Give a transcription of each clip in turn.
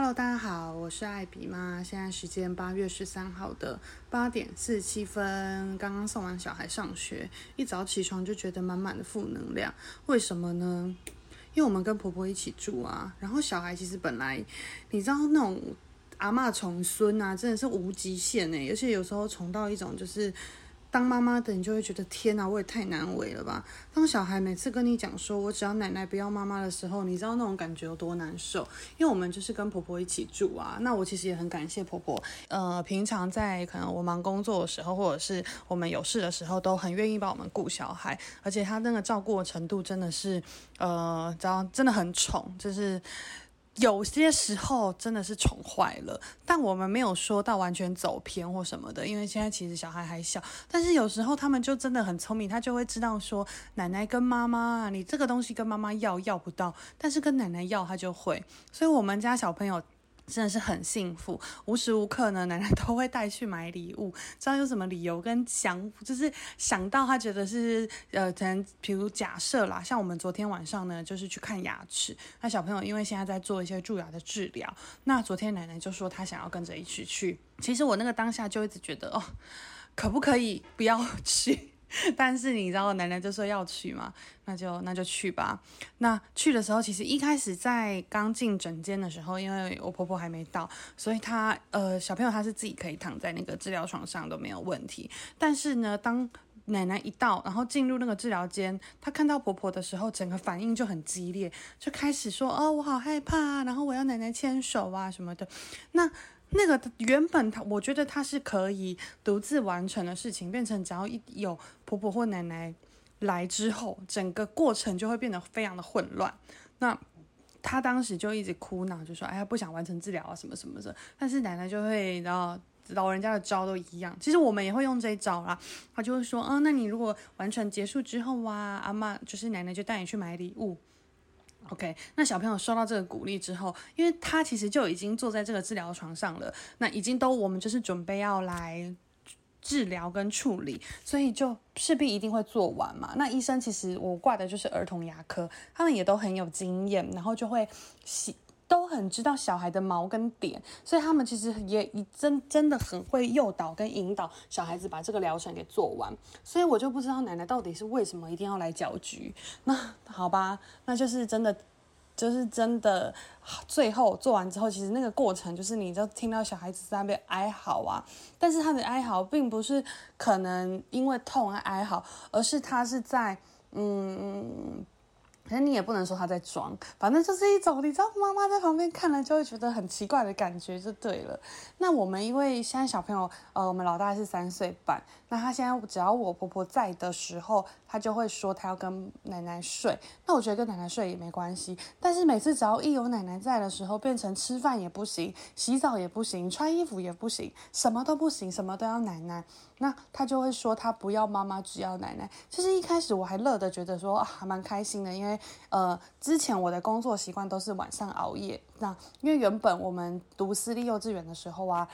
Hello，大家好，我是艾比妈。现在时间八月十三号的八点四十七分，刚刚送完小孩上学，一早起床就觉得满满的负能量。为什么呢？因为我们跟婆婆一起住啊，然后小孩其实本来，你知道那种阿嬷宠孙啊，真的是无极限哎，而且有时候宠到一种就是。当妈妈的你就会觉得天哪，我也太难为了吧。当小孩每次跟你讲说我只要奶奶不要妈妈的时候，你知道那种感觉有多难受？因为我们就是跟婆婆一起住啊。那我其实也很感谢婆婆，呃，平常在可能我忙工作的时候，或者是我们有事的时候，都很愿意帮我们顾小孩，而且她那个照顾的程度真的是，呃，知道真的很宠，就是。有些时候真的是宠坏了，但我们没有说到完全走偏或什么的，因为现在其实小孩还小。但是有时候他们就真的很聪明，他就会知道说，奶奶跟妈妈，你这个东西跟妈妈要要不到，但是跟奶奶要他就会。所以我们家小朋友。真的是很幸福，无时无刻呢，奶奶都会带去买礼物，知道有什么理由跟想，就是想到他觉得是呃，可能比如假设啦，像我们昨天晚上呢，就是去看牙齿，那小朋友因为现在在做一些蛀牙的治疗，那昨天奶奶就说她想要跟着一起去，其实我那个当下就一直觉得哦，可不可以不要去？但是你知道奶奶就说要去嘛，那就那就去吧。那去的时候，其实一开始在刚进诊间的时候，因为我婆婆还没到，所以她呃小朋友她是自己可以躺在那个治疗床上都没有问题。但是呢，当奶奶一到，然后进入那个治疗间，她看到婆婆的时候，整个反应就很激烈，就开始说哦我好害怕，然后我要奶奶牵手啊什么的。那那个原本他，我觉得他是可以独自完成的事情，变成只要一有婆婆或奶奶来之后，整个过程就会变得非常的混乱。那他当时就一直哭闹，就说：“哎呀，不想完成治疗啊，什么什么的。”但是奶奶就会，然后老人家的招都一样，其实我们也会用这一招啦。他就会说：“嗯，那你如果完成结束之后啊，阿嬷就是奶奶就带你去买礼物。” OK，那小朋友收到这个鼓励之后，因为他其实就已经坐在这个治疗床上了，那已经都我们就是准备要来治疗跟处理，所以就势必一定会做完嘛。那医生其实我挂的就是儿童牙科，他们也都很有经验，然后就会洗。都很知道小孩的毛跟点，所以他们其实也真真的很会诱导跟引导小孩子把这个疗程给做完。所以我就不知道奶奶到底是为什么一定要来搅局。那好吧，那就是真的，就是真的。最后做完之后，其实那个过程就是你就听到小孩子在那边哀嚎啊，但是他的哀嚎并不是可能因为痛而哀嚎，而是他是在嗯。可是你也不能说他在装，反正就是一种你知道，妈妈在旁边看了就会觉得很奇怪的感觉，就对了。那我们因为现在小朋友，呃，我们老大是三岁半，那他现在只要我婆婆在的时候，他就会说他要跟奶奶睡。那我觉得跟奶奶睡也没关系，但是每次只要一有奶奶在的时候，变成吃饭也不行，洗澡也不行，穿衣服也不行，什么都不行，什么都要奶奶。那他就会说他不要妈妈，只要奶奶。其实一开始我还乐得觉得说啊，还蛮开心的，因为呃之前我的工作习惯都是晚上熬夜。那因为原本我们读私立幼稚园的时候啊。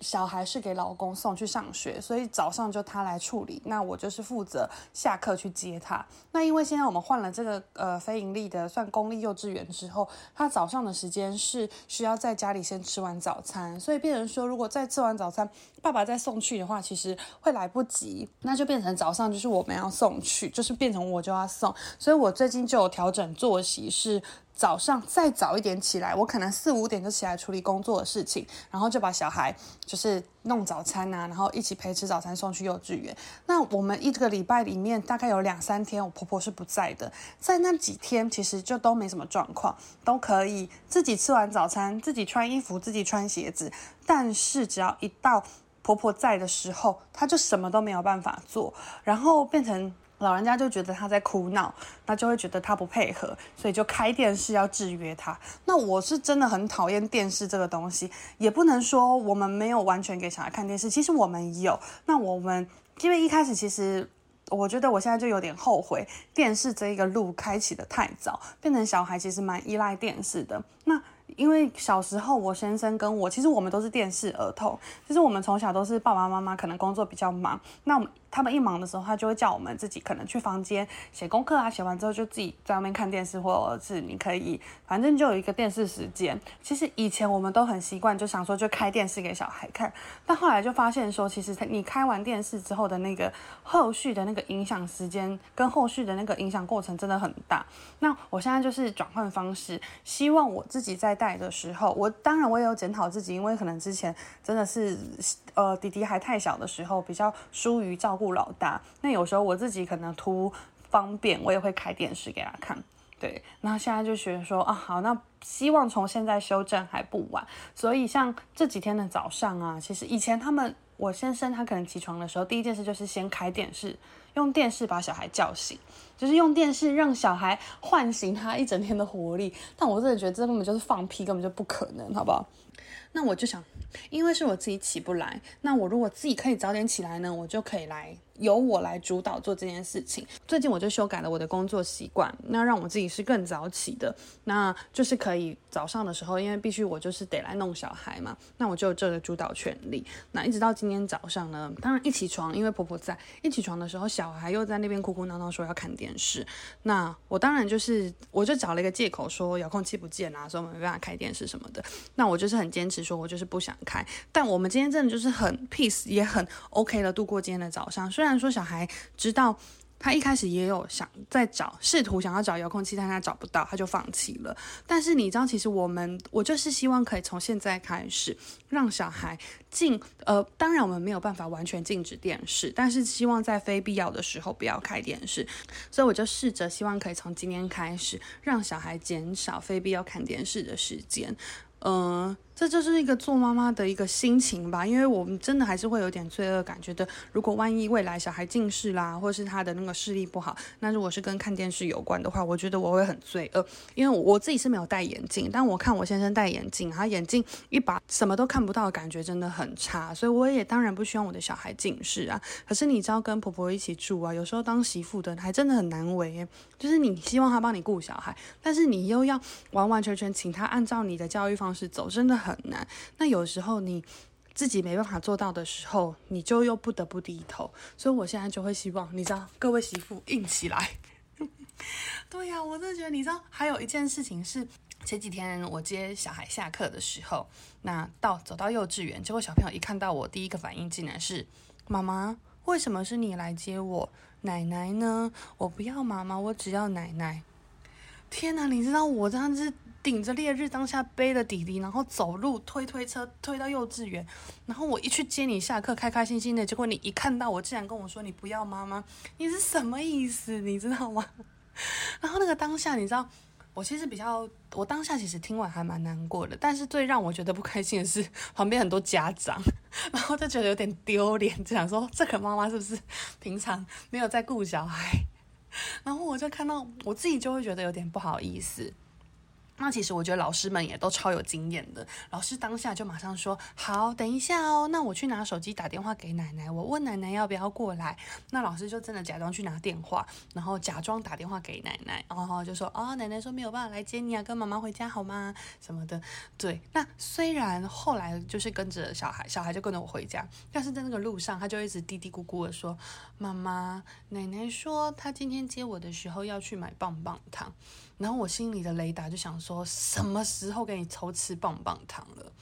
小孩是给老公送去上学，所以早上就他来处理，那我就是负责下课去接他。那因为现在我们换了这个呃非盈利的算公立幼稚园之后，他早上的时间是需要在家里先吃完早餐，所以变成说如果再吃完早餐，爸爸再送去的话，其实会来不及，那就变成早上就是我们要送去，就是变成我就要送，所以我最近就有调整作息是。早上再早一点起来，我可能四五点就起来处理工作的事情，然后就把小孩就是弄早餐啊，然后一起陪吃早餐送去幼稚园。那我们一个礼拜里面大概有两三天，我婆婆是不在的，在那几天其实就都没什么状况，都可以自己吃完早餐，自己穿衣服，自己穿鞋子。但是只要一到婆婆在的时候，她就什么都没有办法做，然后变成。老人家就觉得他在哭闹，那就会觉得他不配合，所以就开电视要制约他。那我是真的很讨厌电视这个东西，也不能说我们没有完全给小孩看电视，其实我们有。那我们因为一开始其实我觉得我现在就有点后悔，电视这一个路开启得太早，变成小孩其实蛮依赖电视的。那因为小时候我先生跟我，其实我们都是电视儿童，就是我们从小都是爸爸妈妈可能工作比较忙，那我们。他们一忙的时候，他就会叫我们自己可能去房间写功课啊，写完之后就自己在外面看电视，或者是你可以反正就有一个电视时间。其实以前我们都很习惯，就想说就开电视给小孩看，但后来就发现说，其实你开完电视之后的那个后续的那个影响时间跟后续的那个影响过程真的很大。那我现在就是转换方式，希望我自己在带的时候，我当然我也有检讨自己，因为可能之前真的是呃弟弟还太小的时候，比较疏于照顾老大。那有时候我自己可能图方便，我也会开电视给他看。对，那现在就觉得说啊，好，那希望从现在修正还不晚。所以像这几天的早上啊，其实以前他们我先生他可能起床的时候，第一件事就是先开电视，用电视把小孩叫醒，就是用电视让小孩唤醒他一整天的活力。但我真的觉得这根本就是放屁，根本就不可能，好不好？那我就想，因为是我自己起不来，那我如果自己可以早点起来呢，我就可以来。由我来主导做这件事情。最近我就修改了我的工作习惯，那让我自己是更早起的，那就是可以早上的时候，因为必须我就是得来弄小孩嘛，那我就有这个主导权利。那一直到今天早上呢，当然一起床，因为婆婆在，一起床的时候，小孩又在那边哭哭闹闹说要看电视，那我当然就是我就找了一个借口说遥控器不见啊，所以我们没办法开电视什么的。那我就是很坚持说，我就是不想开。但我们今天真的就是很 peace，也很 OK 的度过今天的早上，虽然虽然说小孩知道，他一开始也有想在找，试图想要找遥控器，但他找不到，他就放弃了。但是你知道，其实我们我就是希望可以从现在开始让小孩禁，呃，当然我们没有办法完全禁止电视，但是希望在非必要的时候不要开电视。所以我就试着希望可以从今天开始让小孩减少非必要看电视的时间。嗯，这就是一个做妈妈的一个心情吧，因为我们真的还是会有点罪恶感，觉得如果万一未来小孩近视啦，或是他的那个视力不好，那如果是跟看电视有关的话，我觉得我会很罪恶，因为我自己是没有戴眼镜，但我看我先生戴眼镜，他眼镜一把什么都看不到，感觉真的很差，所以我也当然不希望我的小孩近视啊。可是你知道跟婆婆一起住啊，有时候当媳妇的还真的很难为，就是你希望他帮你顾小孩，但是你又要完完全全请他按照你的教育方式。走真的很难，那有时候你自己没办法做到的时候，你就又不得不低头。所以我现在就会希望，你知道，各位媳妇硬起来。对呀、我真的觉得，你知道，还有一件事情是，前几天我接小孩下课的时候，那到走到幼稚园，结果小朋友一看到我，第一个反应竟然是：妈妈，为什么是你来接我？奶奶呢？我不要妈妈，我只要奶奶。天哪，你知道我这样子。顶着烈日当下背着弟弟，然后走路推推车推到幼稚园，然后我一去接你下课，开开心心的。结果你一看到我，竟然跟我说你不要妈妈，你是什么意思？你知道吗？然后那个当下，你知道，我其实比较，我当下其实听完还蛮难过的。但是最让我觉得不开心的是，旁边很多家长，然后就觉得有点丢脸，就想说这个妈妈是不是平常没有在顾小孩？然后我就看到我自己就会觉得有点不好意思。那其实我觉得老师们也都超有经验的。老师当下就马上说：“好，等一下哦，那我去拿手机打电话给奶奶，我问奶奶要不要过来。”那老师就真的假装去拿电话，然后假装打电话给奶奶，然后就说：“哦，奶奶说没有办法来接你啊，跟妈妈回家好吗？什么的。”对。那虽然后来就是跟着小孩，小孩就跟着我回家，但是在那个路上，他就一直嘀嘀咕咕的说：“妈妈，奶奶说她今天接我的时候要去买棒棒糖。”然后我心里的雷达就想说，我什么时候给你偷吃棒棒糖了？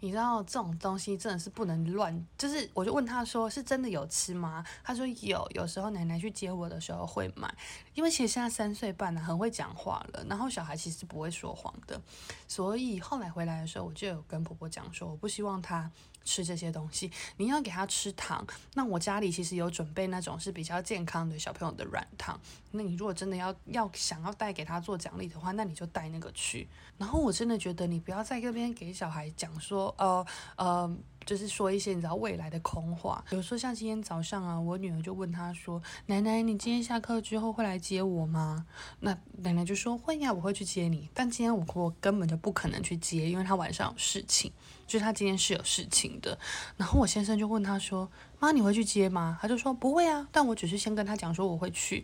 你知道这种东西真的是不能乱，就是我就问他说，是真的有吃吗？他说有，有时候奶奶去接我的时候会买，因为其实现在三岁半了，很会讲话了，然后小孩其实不会说谎的，所以后来回来的时候，我就有跟婆婆讲说，我不希望他。吃这些东西，你要给他吃糖。那我家里其实有准备那种是比较健康的小朋友的软糖。那你如果真的要要想要带给他做奖励的话，那你就带那个去。然后我真的觉得你不要在这边给小孩讲说，呃呃，就是说一些你知道未来的空话。比如说像今天早上啊，我女儿就问他说：“奶奶，你今天下课之后会来接我吗？”那奶奶就说：“会呀，我会去接你。”但今天我我根本就不可能去接，因为他晚上有事情。就是他今天是有事情的，然后我先生就问他说：“妈，你会去接吗？”他就说：“不会啊，但我只是先跟他讲说我会去。”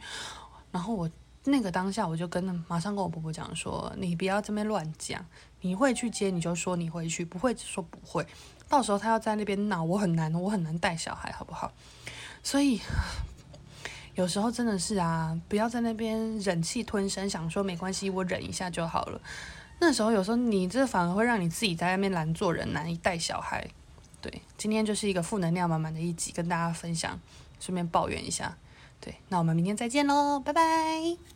然后我那个当下我就跟马上跟我婆婆讲说：“你不要这边乱讲，你会去接你就说你会去，不会就说不会。到时候他要在那边闹，我很难，我很难带小孩，好不好？”所以有时候真的是啊，不要在那边忍气吞声，想说没关系，我忍一下就好了。那时候有时候你这反而会让你自己在那边难做人，难以带小孩。对，今天就是一个负能量满满的一集，跟大家分享，顺便抱怨一下。对，那我们明天再见喽，拜拜。